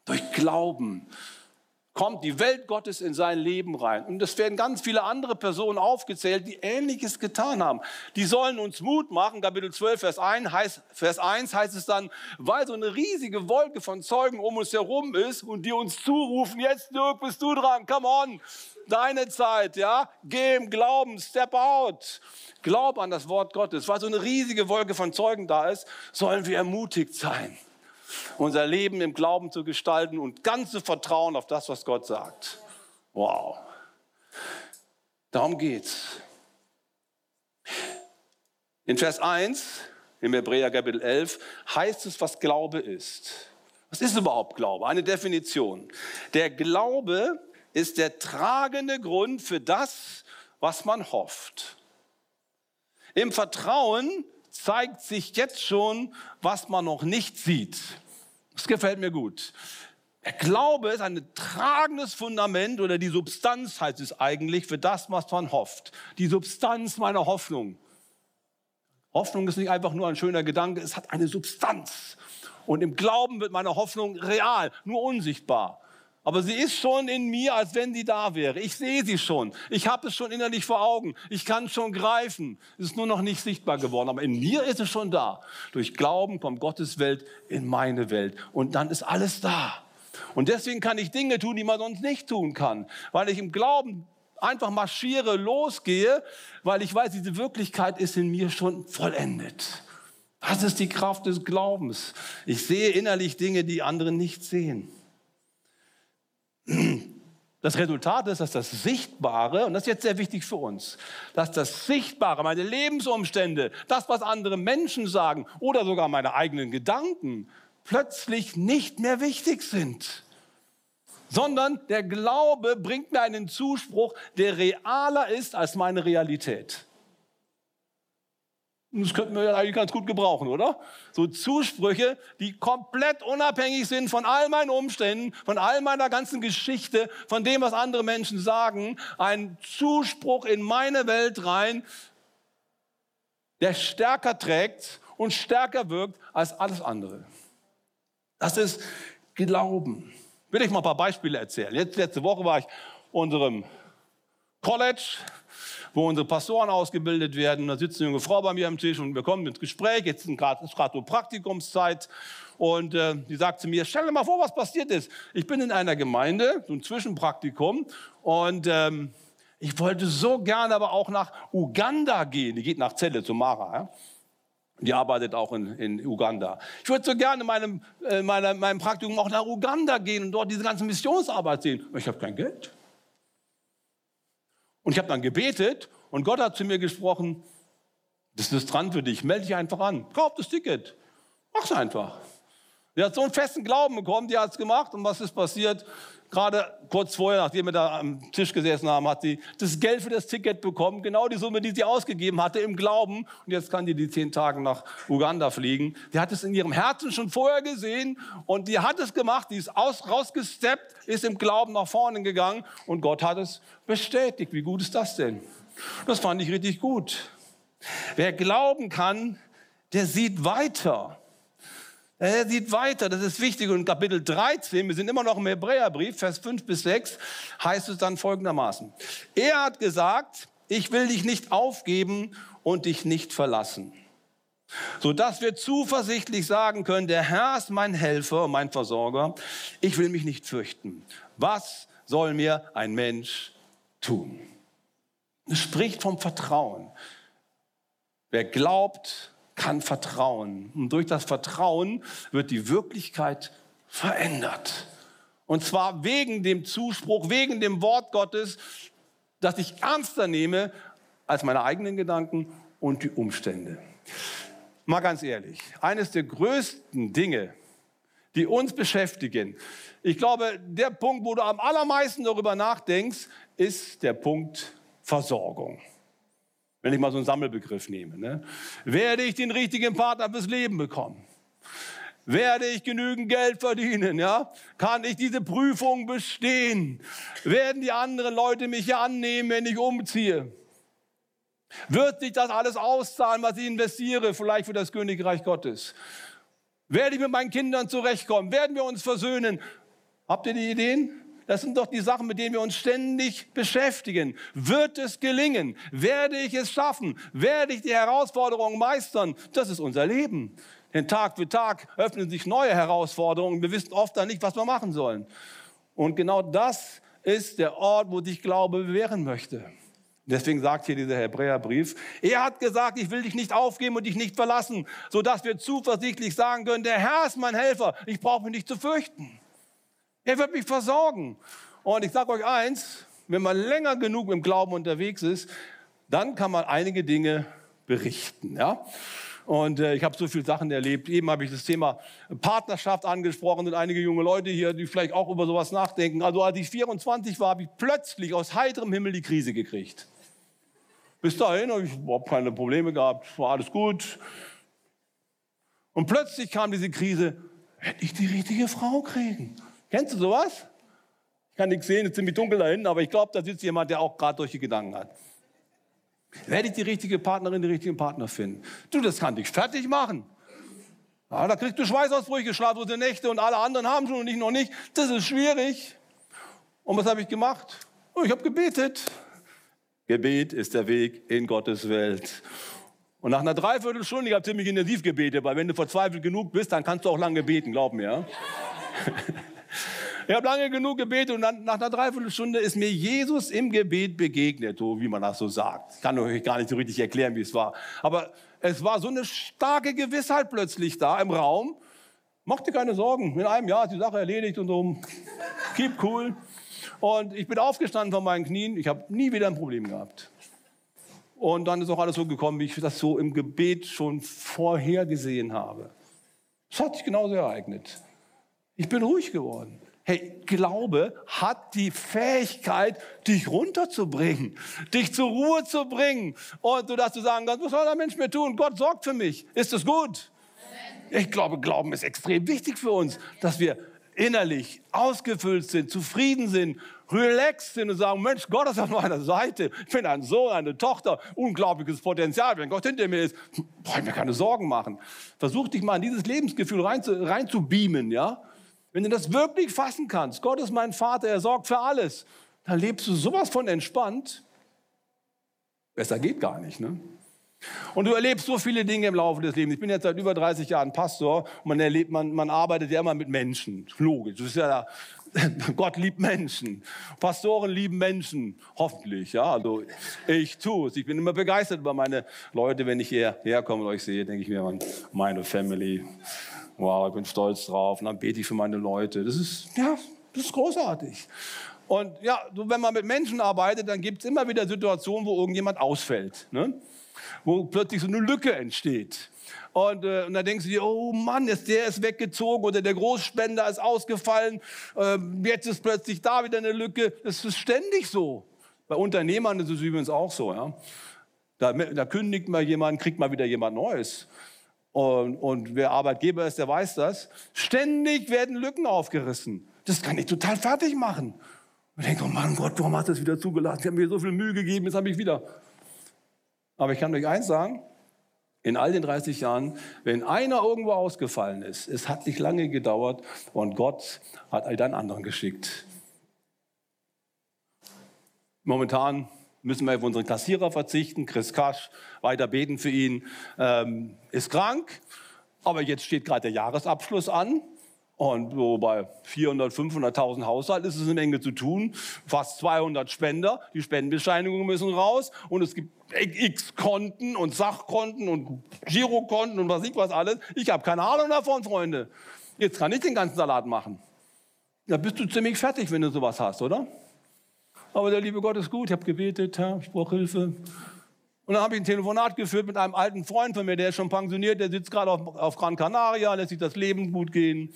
Durch Glauben kommt die Welt Gottes in sein Leben rein. Und es werden ganz viele andere Personen aufgezählt, die Ähnliches getan haben. Die sollen uns Mut machen. Kapitel 12, Vers 1 heißt, Vers 1 heißt es dann, weil so eine riesige Wolke von Zeugen um uns herum ist und die uns zurufen, jetzt Dirk, bist du dran, come on, deine Zeit, ja, geh im Glauben, step out. Glaub an das Wort Gottes. Weil so eine riesige Wolke von Zeugen da ist, sollen wir ermutigt sein unser Leben im Glauben zu gestalten und ganz zu vertrauen auf das, was Gott sagt. Wow. Darum geht's. In Vers 1 im Hebräer Kapitel 11 heißt es, was Glaube ist. Was ist überhaupt Glaube? Eine Definition. Der Glaube ist der tragende Grund für das, was man hofft. Im Vertrauen zeigt sich jetzt schon, was man noch nicht sieht. Das gefällt mir gut. Der Glaube ist ein tragendes Fundament oder die Substanz heißt es eigentlich für das, was man hofft. Die Substanz meiner Hoffnung. Hoffnung ist nicht einfach nur ein schöner Gedanke, es hat eine Substanz. Und im Glauben wird meine Hoffnung real, nur unsichtbar. Aber sie ist schon in mir, als wenn sie da wäre. Ich sehe sie schon. Ich habe es schon innerlich vor Augen. Ich kann es schon greifen. Es ist nur noch nicht sichtbar geworden. Aber in mir ist es schon da. Durch Glauben kommt Gottes Welt in meine Welt. Und dann ist alles da. Und deswegen kann ich Dinge tun, die man sonst nicht tun kann. Weil ich im Glauben einfach marschiere, losgehe, weil ich weiß, diese Wirklichkeit ist in mir schon vollendet. Das ist die Kraft des Glaubens. Ich sehe innerlich Dinge, die andere nicht sehen. Das Resultat ist, dass das Sichtbare, und das ist jetzt sehr wichtig für uns, dass das Sichtbare, meine Lebensumstände, das, was andere Menschen sagen oder sogar meine eigenen Gedanken, plötzlich nicht mehr wichtig sind, sondern der Glaube bringt mir einen Zuspruch, der realer ist als meine Realität. Das könnten wir eigentlich ganz gut gebrauchen, oder? So Zusprüche, die komplett unabhängig sind von all meinen Umständen, von all meiner ganzen Geschichte, von dem, was andere Menschen sagen. Ein Zuspruch in meine Welt rein, der stärker trägt und stärker wirkt als alles andere. Das ist Glauben. Will ich mal ein paar Beispiele erzählen. Letzte Woche war ich unserem College wo unsere Pastoren ausgebildet werden. Da sitzt eine junge Frau bei mir am Tisch und wir kommen ins Gespräch. Jetzt ist gerade so Praktikumszeit. Und äh, die sagt zu mir, stell dir mal vor, was passiert ist. Ich bin in einer Gemeinde, so ein Zwischenpraktikum. Und ähm, ich wollte so gerne aber auch nach Uganda gehen. Die geht nach Celle zu Mara. Ja? Die arbeitet auch in, in Uganda. Ich würde so gerne in meinem, äh, meiner, meinem Praktikum auch nach Uganda gehen und dort diese ganze Missionsarbeit sehen. Ich habe kein Geld. Und ich habe dann gebetet und Gott hat zu mir gesprochen, das ist dran für dich, melde dich einfach an, kauf das Ticket, mach's einfach. Sie hat so einen festen Glauben bekommen, die hat es gemacht und was ist passiert? Gerade kurz vorher, nachdem wir da am Tisch gesessen haben, hat sie das Geld für das Ticket bekommen, genau die Summe, die sie ausgegeben hatte im Glauben. Und jetzt kann die die zehn Tage nach Uganda fliegen. Die hat es in ihrem Herzen schon vorher gesehen und die hat es gemacht, die ist aus, rausgesteppt, ist im Glauben nach vorne gegangen und Gott hat es bestätigt. Wie gut ist das denn? Das fand ich richtig gut. Wer glauben kann, der sieht weiter. Er sieht weiter, das ist wichtig. Und Kapitel 13, wir sind immer noch im Hebräerbrief, Vers 5 bis 6, heißt es dann folgendermaßen. Er hat gesagt, ich will dich nicht aufgeben und dich nicht verlassen. Sodass wir zuversichtlich sagen können, der Herr ist mein Helfer, mein Versorger. Ich will mich nicht fürchten. Was soll mir ein Mensch tun? Es spricht vom Vertrauen. Wer glaubt, kann vertrauen. Und durch das Vertrauen wird die Wirklichkeit verändert. Und zwar wegen dem Zuspruch, wegen dem Wort Gottes, das ich ernster nehme als meine eigenen Gedanken und die Umstände. Mal ganz ehrlich, eines der größten Dinge, die uns beschäftigen, ich glaube, der Punkt, wo du am allermeisten darüber nachdenkst, ist der Punkt Versorgung wenn ich mal so einen Sammelbegriff nehme. Ne? Werde ich den richtigen Partner fürs Leben bekommen? Werde ich genügend Geld verdienen? Ja? Kann ich diese Prüfung bestehen? Werden die anderen Leute mich hier annehmen, wenn ich umziehe? Wird sich das alles auszahlen, was ich investiere, vielleicht für das Königreich Gottes? Werde ich mit meinen Kindern zurechtkommen? Werden wir uns versöhnen? Habt ihr die Ideen? Das sind doch die Sachen, mit denen wir uns ständig beschäftigen. Wird es gelingen? Werde ich es schaffen? Werde ich die Herausforderungen meistern? Das ist unser Leben. Denn Tag für Tag öffnen sich neue Herausforderungen. Wir wissen oft dann nicht, was wir machen sollen. Und genau das ist der Ort, wo sich Glaube bewähren möchte. Deswegen sagt hier dieser Hebräerbrief, er hat gesagt, ich will dich nicht aufgeben und dich nicht verlassen, sodass wir zuversichtlich sagen können, der Herr ist mein Helfer, ich brauche mich nicht zu fürchten. Er wird mich versorgen. Und ich sage euch eins, wenn man länger genug im Glauben unterwegs ist, dann kann man einige Dinge berichten. Ja? Und äh, ich habe so viele Sachen erlebt. Eben habe ich das Thema Partnerschaft angesprochen und einige junge Leute hier, die vielleicht auch über sowas nachdenken. Also als ich 24 war, habe ich plötzlich aus heiterem Himmel die Krise gekriegt. Bis dahin habe ich überhaupt keine Probleme gehabt, war alles gut. Und plötzlich kam diese Krise, werde ich die richtige Frau kriegen? Kennst du sowas? Ich kann nichts sehen, es ist ziemlich dunkel da hinten, aber ich glaube, da sitzt jemand, der auch gerade solche Gedanken hat. Werde ich die richtige Partnerin, den richtigen Partner finden? Du, das kann dich fertig machen. Ja, da kriegst du Schweißausbrüche, schlaflose Nächte und alle anderen haben schon und ich noch nicht. Das ist schwierig. Und was habe ich gemacht? Oh, ich habe gebetet. Gebet ist der Weg in Gottes Welt. Und nach einer Dreiviertelstunde, ich habe ziemlich intensiv gebetet, weil wenn du verzweifelt genug bist, dann kannst du auch lange beten, glaub mir. Ich habe lange genug gebetet und dann, nach einer Dreiviertelstunde ist mir Jesus im Gebet begegnet, so wie man das so sagt. Ich kann euch gar nicht so richtig erklären, wie es war. Aber es war so eine starke Gewissheit plötzlich da im Raum. Mach dir keine Sorgen, in einem Jahr ist die Sache erledigt und so. Keep cool. Und ich bin aufgestanden von meinen Knien. Ich habe nie wieder ein Problem gehabt. Und dann ist auch alles so gekommen, wie ich das so im Gebet schon vorhergesehen habe. Es hat sich genauso ereignet. Ich bin ruhig geworden. Hey, Glaube hat die Fähigkeit, dich runterzubringen, dich zur Ruhe zu bringen. Und du darfst du sagen was soll der Mensch mir tun? Gott sorgt für mich. Ist das gut? Ich glaube, Glauben ist extrem wichtig für uns, dass wir innerlich ausgefüllt sind, zufrieden sind, relaxed sind und sagen, Mensch, Gott ist auf meiner Seite. Ich bin ein Sohn, eine Tochter, unglaubliches Potenzial. Wenn Gott hinter mir ist, brauche ich mir keine Sorgen machen. Versuch dich mal in dieses Lebensgefühl rein rein ja? Wenn du das wirklich fassen kannst, Gott ist mein Vater, er sorgt für alles, dann lebst du sowas von entspannt. Besser geht gar nicht, ne? Und du erlebst so viele Dinge im Laufe des Lebens. Ich bin jetzt seit über 30 Jahren Pastor und man erlebt, man, man arbeitet ja immer mit Menschen. Logisch. Das ist ja, Gott liebt Menschen. Pastoren lieben Menschen. Hoffentlich, ja. Also ich tue es. Ich bin immer begeistert über meine Leute, wenn ich hierher komme und euch sehe, denke ich mir, meine Family. Wow, ich bin stolz drauf. Und dann bete ich für meine Leute. Das ist, ja, das ist großartig. Und ja, wenn man mit Menschen arbeitet, dann gibt es immer wieder Situationen, wo irgendjemand ausfällt. Ne? wo plötzlich so eine Lücke entsteht. Und, äh, und dann denkst du dir, oh Mann, ist der ist weggezogen oder der Großspender ist ausgefallen. Äh, jetzt ist plötzlich da wieder eine Lücke. Das ist ständig so. Bei Unternehmern ist es übrigens auch so. Ja? Da, da kündigt mal jemand, kriegt mal wieder jemand Neues. Und, und wer Arbeitgeber ist, der weiß das. Ständig werden Lücken aufgerissen. Das kann ich total fertig machen. Und denke, oh Mann Gott, warum hast du das wieder zugelassen? Ich habe mir so viel Mühe gegeben, jetzt habe ich wieder. Aber ich kann euch eins sagen, in all den 30 Jahren, wenn einer irgendwo ausgefallen ist, es hat nicht lange gedauert und Gott hat all dann anderen geschickt. Momentan müssen wir auf unseren Kassierer verzichten. Chris Kasch, weiter beten für ihn, ähm, ist krank. Aber jetzt steht gerade der Jahresabschluss an. Und so bei 400, 500.000 Haushalten ist es eine Menge zu tun. Fast 200 Spender. Die Spendenbescheinigungen müssen raus. Und es gibt x Konten und Sachkonten und Girokonten und was ich was alles. Ich habe keine Ahnung davon, Freunde. Jetzt kann ich den ganzen Salat machen. Da bist du ziemlich fertig, wenn du sowas hast, oder? Aber der liebe Gott ist gut. Ich habe gebetet, ich brauche Hilfe. Und dann habe ich ein Telefonat geführt mit einem alten Freund von mir, der ist schon pensioniert, der sitzt gerade auf, auf Gran Canaria, lässt sich das Leben gut gehen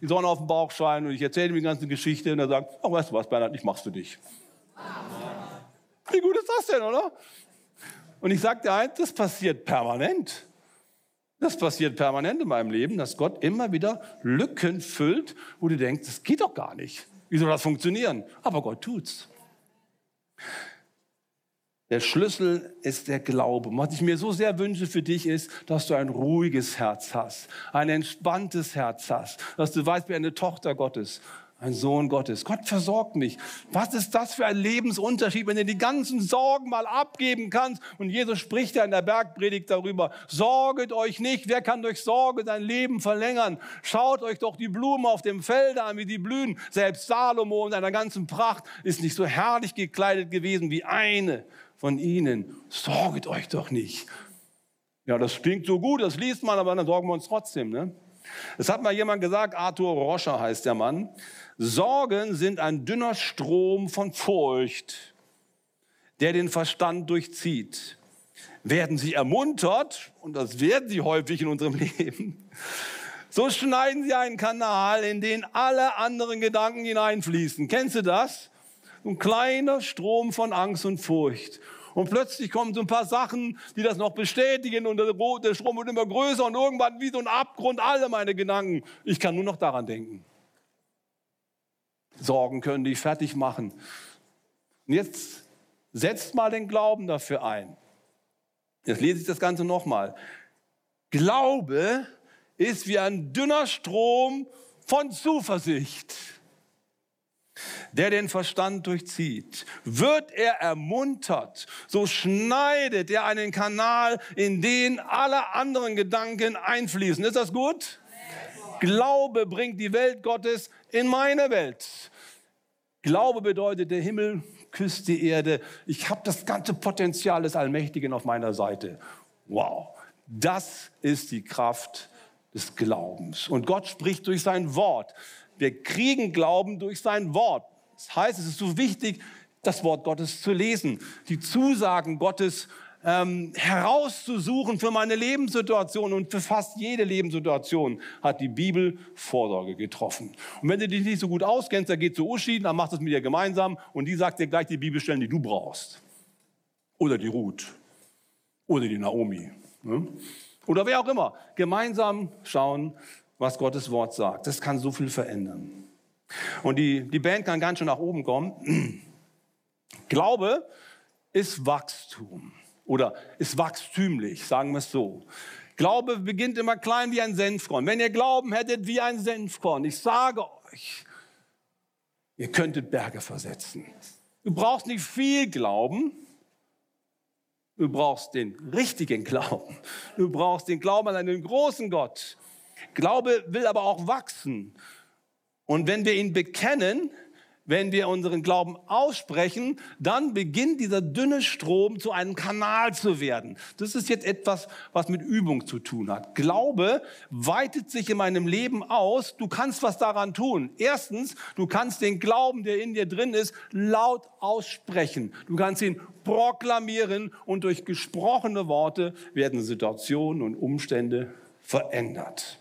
die Sonne auf dem Bauch scheint und ich erzähle ihm die ganze Geschichte und er sagt, oh, weißt du was, Bernhard, ich mach's für dich. Wie gut ist das denn, oder? Und ich dir eins, das passiert permanent. Das passiert permanent in meinem Leben, dass Gott immer wieder Lücken füllt, wo du denkst, das geht doch gar nicht. Wie soll das funktionieren? Aber Gott tut's. Der Schlüssel ist der Glaube. Was ich mir so sehr wünsche für dich ist, dass du ein ruhiges Herz hast, ein entspanntes Herz hast, dass du weißt, wie eine Tochter Gottes, ein Sohn Gottes. Gott versorgt mich. Was ist das für ein Lebensunterschied, wenn du die ganzen Sorgen mal abgeben kannst? Und Jesus spricht ja in der Bergpredigt darüber. Sorget euch nicht. Wer kann durch Sorge dein Leben verlängern? Schaut euch doch die Blumen auf dem Feld an, wie die blühen. Selbst Salomo in seiner ganzen Pracht ist nicht so herrlich gekleidet gewesen wie eine von ihnen. Sorget euch doch nicht. Ja, das klingt so gut, das liest man, aber dann sorgen wir uns trotzdem. Ne? Es hat mal jemand gesagt, Arthur Roscher heißt der Mann, Sorgen sind ein dünner Strom von Furcht, der den Verstand durchzieht. werden sie ermuntert, und das werden sie häufig in unserem Leben, so schneiden sie einen Kanal, in den alle anderen Gedanken hineinfließen. Kennst du das? Ein kleiner Strom von Angst und Furcht. Und plötzlich kommen so ein paar Sachen, die das noch bestätigen und der Strom wird immer größer und irgendwann wie so ein Abgrund alle meine Gedanken. Ich kann nur noch daran denken. Sorgen können dich fertig machen. Und jetzt setzt mal den Glauben dafür ein. Jetzt lese ich das Ganze nochmal. Glaube ist wie ein dünner Strom von Zuversicht, der den Verstand durchzieht. Wird er ermuntert, so schneidet er einen Kanal, in den alle anderen Gedanken einfließen. Ist das gut? Glaube bringt die Welt Gottes in meine Welt. Glaube bedeutet, der Himmel küsst die Erde. Ich habe das ganze Potenzial des Allmächtigen auf meiner Seite. Wow, das ist die Kraft des Glaubens. Und Gott spricht durch sein Wort. Wir kriegen Glauben durch sein Wort. Das heißt, es ist so wichtig, das Wort Gottes zu lesen, die Zusagen Gottes ähm, herauszusuchen für meine Lebenssituation und für fast jede Lebenssituation hat die Bibel Vorsorge getroffen. Und wenn du dich nicht so gut auskennst, dann geht zu Uschi, dann macht es mit ihr gemeinsam und die sagt dir gleich die Bibelstellen, die du brauchst. Oder die Ruth. Oder die Naomi. Ne? Oder wer auch immer. Gemeinsam schauen, was Gottes Wort sagt. Das kann so viel verändern. Und die, die Band kann ganz schön nach oben kommen. Glaube ist Wachstum oder ist wachstümlich, sagen wir es so. Glaube beginnt immer klein wie ein Senfkorn. Wenn ihr Glauben hättet wie ein Senfkorn, ich sage euch, ihr könntet Berge versetzen. Du brauchst nicht viel Glauben, du brauchst den richtigen Glauben. Du brauchst den Glauben an einen großen Gott. Glaube will aber auch wachsen. Und wenn wir ihn bekennen, wenn wir unseren Glauben aussprechen, dann beginnt dieser dünne Strom zu einem Kanal zu werden. Das ist jetzt etwas, was mit Übung zu tun hat. Glaube weitet sich in meinem Leben aus. Du kannst was daran tun. Erstens, du kannst den Glauben, der in dir drin ist, laut aussprechen. Du kannst ihn proklamieren und durch gesprochene Worte werden Situationen und Umstände verändert.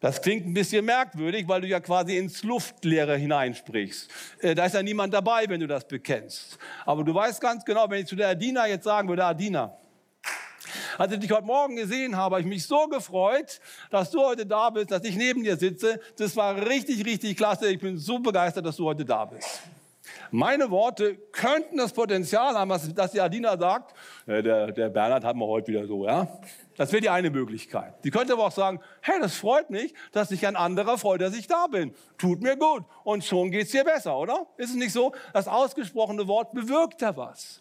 Das klingt ein bisschen merkwürdig, weil du ja quasi ins Luftleere hineinsprichst. Äh, da ist ja niemand dabei, wenn du das bekennst. Aber du weißt ganz genau, wenn ich zu der Adina jetzt sagen würde, Adina, als ich dich heute Morgen gesehen habe, habe ich mich so gefreut, dass du heute da bist, dass ich neben dir sitze. Das war richtig, richtig klasse. Ich bin so begeistert, dass du heute da bist. Meine Worte könnten das Potenzial haben, dass die Adina sagt, äh, der, der Bernhard hat wir heute wieder so, ja. Das wäre die eine Möglichkeit. Sie könnte aber auch sagen, hey, das freut mich, dass sich ein anderer freut, dass ich da bin. Tut mir gut. Und schon geht es dir besser, oder? Ist es nicht so? Das ausgesprochene Wort bewirkt da was.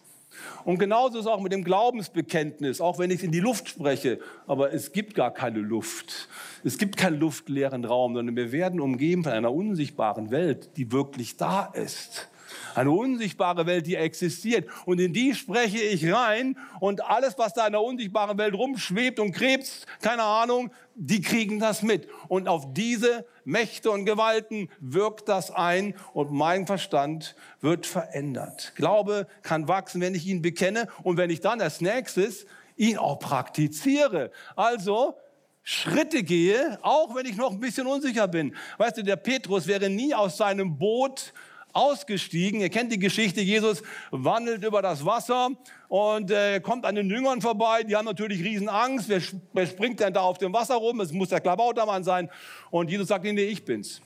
Und genauso ist es auch mit dem Glaubensbekenntnis, auch wenn ich in die Luft spreche. Aber es gibt gar keine Luft. Es gibt keinen luftleeren Raum, sondern wir werden umgeben von einer unsichtbaren Welt, die wirklich da ist. Eine unsichtbare Welt, die existiert. Und in die spreche ich rein. Und alles, was da in der unsichtbaren Welt rumschwebt und krebst, keine Ahnung, die kriegen das mit. Und auf diese Mächte und Gewalten wirkt das ein und mein Verstand wird verändert. Glaube kann wachsen, wenn ich ihn bekenne und wenn ich dann als nächstes ihn auch praktiziere. Also Schritte gehe, auch wenn ich noch ein bisschen unsicher bin. Weißt du, der Petrus wäre nie aus seinem Boot ausgestiegen. Ihr kennt die Geschichte, Jesus wandelt über das Wasser und äh, kommt an den Jüngern vorbei. Die haben natürlich riesen Angst. Wer, wer springt denn da auf dem Wasser rum? Es muss der Klabautermann sein. Und Jesus sagt, nee, ich bin's.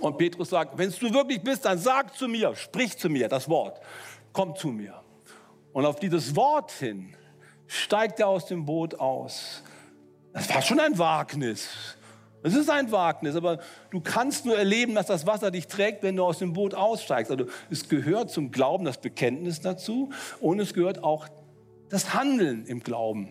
Und Petrus sagt, wenn du wirklich bist, dann sag zu mir, sprich zu mir das Wort. Komm zu mir. Und auf dieses Wort hin steigt er aus dem Boot aus. Das war schon ein Wagnis. Es ist ein Wagnis, aber du kannst nur erleben, dass das Wasser dich trägt, wenn du aus dem Boot aussteigst. Also es gehört zum Glauben das Bekenntnis dazu und es gehört auch das Handeln im Glauben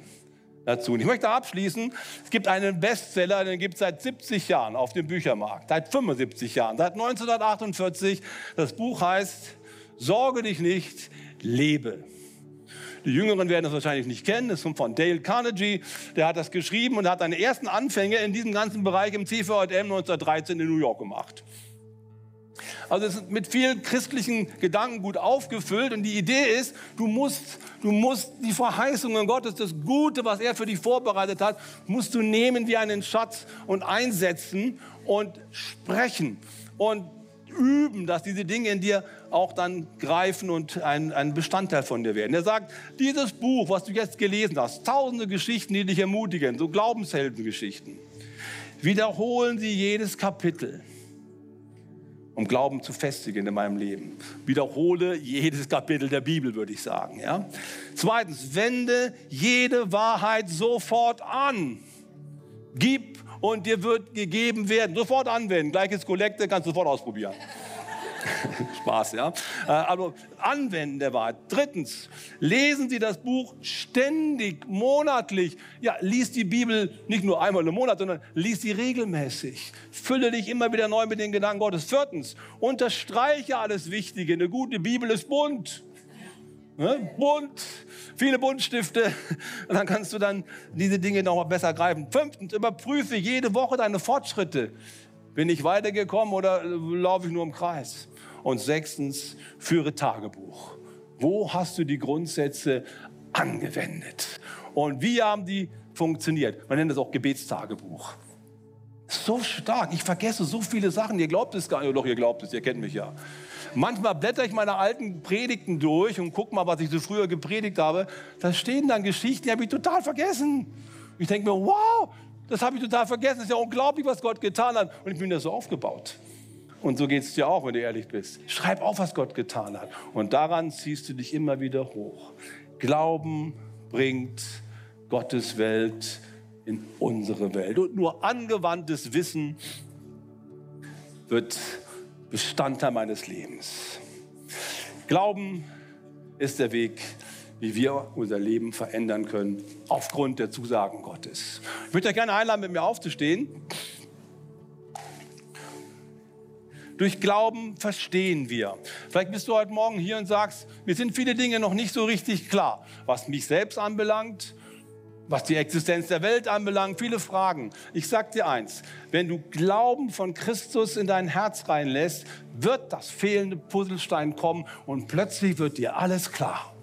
dazu. Und ich möchte abschließen, es gibt einen Bestseller, den gibt es seit 70 Jahren auf dem Büchermarkt, seit 75 Jahren, seit 1948. Das Buch heißt Sorge dich nicht, lebe. Die Jüngeren werden das wahrscheinlich nicht kennen. Das kommt von Dale Carnegie. Der hat das geschrieben und hat seine ersten Anfänge in diesem ganzen Bereich im CVJM 1913 in New York gemacht. Also es ist mit vielen christlichen Gedanken gut aufgefüllt und die Idee ist, du musst, du musst die Verheißungen Gottes, das Gute, was er für dich vorbereitet hat, musst du nehmen wie einen Schatz und einsetzen und sprechen und üben, dass diese Dinge in dir auch dann greifen und ein, ein Bestandteil von dir werden. Er sagt, dieses Buch, was du jetzt gelesen hast, tausende Geschichten, die dich ermutigen, so Glaubensheldengeschichten, wiederholen sie jedes Kapitel um Glauben zu festigen in meinem Leben. Wiederhole jedes Kapitel der Bibel, würde ich sagen. Ja? Zweitens, wende jede Wahrheit sofort an. Gib und dir wird gegeben werden. Sofort anwenden. Gleiches Kollekte kannst du sofort ausprobieren. Spaß, ja. Äh, also Anwenden der Wahrheit. Drittens, lesen Sie das Buch ständig, monatlich. Ja, lies die Bibel nicht nur einmal im Monat, sondern lies sie regelmäßig. Fülle dich immer wieder neu mit den Gedanken Gottes. Viertens, unterstreiche alles Wichtige. Eine gute Bibel ist bunt. Ne? Bunt, viele Buntstifte. Und dann kannst du dann diese Dinge noch mal besser greifen. Fünftens, überprüfe jede Woche deine Fortschritte. Bin ich weitergekommen oder laufe ich nur im Kreis? Und sechstens, führe Tagebuch. Wo hast du die Grundsätze angewendet? Und wie haben die funktioniert? Man nennt das auch Gebetstagebuch. So stark. Ich vergesse so viele Sachen. Ihr glaubt es gar nicht. Doch, ihr glaubt es. Ihr kennt mich ja. Manchmal blätter ich meine alten Predigten durch und gucke mal, was ich so früher gepredigt habe. Da stehen dann Geschichten, die habe ich total vergessen. Ich denke mir, wow, das habe ich total vergessen. Es ist ja unglaublich, was Gott getan hat. Und ich bin da so aufgebaut. Und so geht es dir auch, wenn du ehrlich bist. Schreib auf, was Gott getan hat. Und daran ziehst du dich immer wieder hoch. Glauben bringt Gottes Welt in unsere Welt. Und nur angewandtes Wissen wird Bestandteil meines Lebens. Glauben ist der Weg, wie wir unser Leben verändern können, aufgrund der Zusagen Gottes. Ich würde euch gerne einladen, mit mir aufzustehen. Durch Glauben verstehen wir. Vielleicht bist du heute Morgen hier und sagst, mir sind viele Dinge noch nicht so richtig klar, was mich selbst anbelangt, was die Existenz der Welt anbelangt, viele Fragen. Ich sag dir eins, wenn du Glauben von Christus in dein Herz reinlässt, wird das fehlende Puzzlestein kommen und plötzlich wird dir alles klar.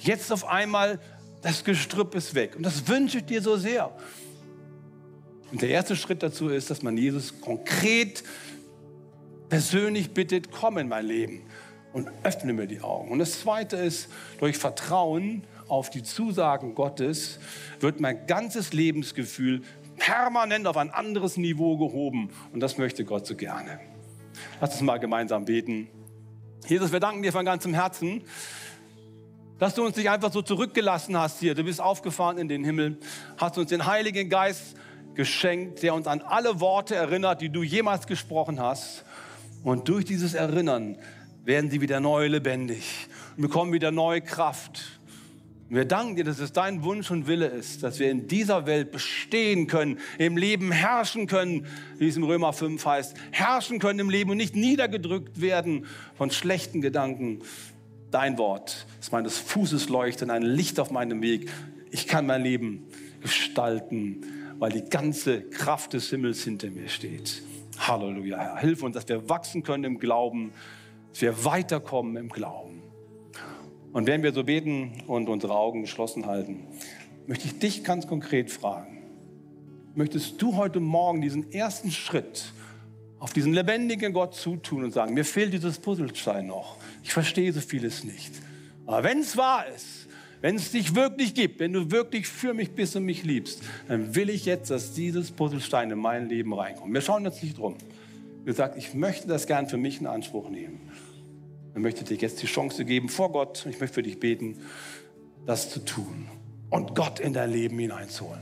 Jetzt auf einmal, das Gestrüpp ist weg. Und das wünsche ich dir so sehr. Und der erste Schritt dazu ist, dass man Jesus konkret persönlich bittet, komm in mein Leben und öffne mir die Augen. Und das Zweite ist, durch Vertrauen auf die Zusagen Gottes wird mein ganzes Lebensgefühl permanent auf ein anderes Niveau gehoben. Und das möchte Gott so gerne. Lass uns mal gemeinsam beten. Jesus, wir danken dir von ganzem Herzen, dass du uns nicht einfach so zurückgelassen hast hier. Du bist aufgefahren in den Himmel, hast uns den Heiligen Geist geschenkt, der uns an alle Worte erinnert, die du jemals gesprochen hast. Und durch dieses Erinnern werden sie wieder neu lebendig und bekommen wieder neue Kraft. Wir danken dir, dass es dein Wunsch und Wille ist, dass wir in dieser Welt bestehen können, im Leben herrschen können, wie es im Römer 5 heißt, herrschen können im Leben und nicht niedergedrückt werden von schlechten Gedanken. Dein Wort ist meines Fußes Leuchten, ein Licht auf meinem Weg. Ich kann mein Leben gestalten, weil die ganze Kraft des Himmels hinter mir steht. Halleluja, Herr. Hilf uns, dass wir wachsen können im Glauben, dass wir weiterkommen im Glauben. Und wenn wir so beten und unsere Augen geschlossen halten, möchte ich dich ganz konkret fragen. Möchtest du heute Morgen diesen ersten Schritt auf diesen lebendigen Gott zutun und sagen, mir fehlt dieses Puzzlestein noch. Ich verstehe so vieles nicht. Aber wenn es wahr ist, wenn es dich wirklich gibt, wenn du wirklich für mich bist und mich liebst, dann will ich jetzt, dass dieses Puzzlestein in mein Leben reinkommt. Wir schauen jetzt nicht drum. Wir sagen, ich möchte das gern für mich in Anspruch nehmen. Ich möchte dir jetzt die Chance geben vor Gott. Ich möchte für dich beten, das zu tun und Gott in dein Leben hineinzuholen.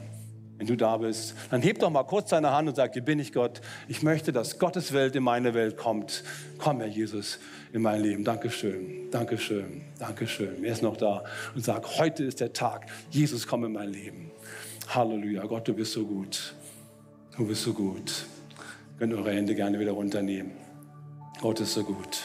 Wenn du da bist, dann heb doch mal kurz deine Hand und sag, hier bin ich Gott. Ich möchte, dass Gottes Welt in meine Welt kommt. Komm, Herr Jesus, in mein Leben. Dankeschön, Dankeschön, Dankeschön. Wer ist noch da und sagt, heute ist der Tag. Jesus, komm in mein Leben. Halleluja, Gott, du bist so gut. Du bist so gut. Könnt eure Hände gerne wieder runternehmen. Gott ist so gut.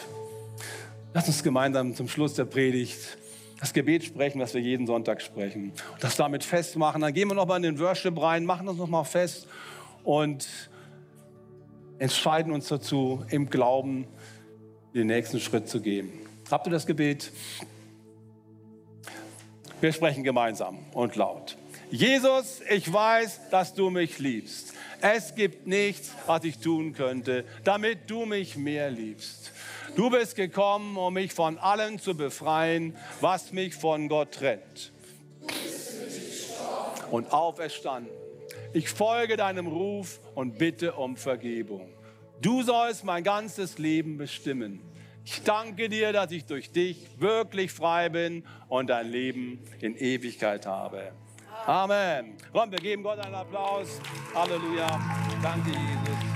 Lass uns gemeinsam zum Schluss der Predigt das Gebet sprechen, was wir jeden Sonntag sprechen. Das damit festmachen. Dann gehen wir noch mal in den Worship rein, machen das noch mal fest und entscheiden uns dazu, im Glauben den nächsten Schritt zu gehen. Habt ihr das Gebet? Wir sprechen gemeinsam und laut. Jesus, ich weiß, dass du mich liebst. Es gibt nichts, was ich tun könnte, damit du mich mehr liebst. Du bist gekommen, um mich von allem zu befreien, was mich von Gott trennt. Und auferstanden. Ich folge deinem Ruf und bitte um Vergebung. Du sollst mein ganzes Leben bestimmen. Ich danke dir, dass ich durch dich wirklich frei bin und ein Leben in Ewigkeit habe. Amen. Komm, wir geben Gott einen Applaus. Halleluja. Danke, Jesus.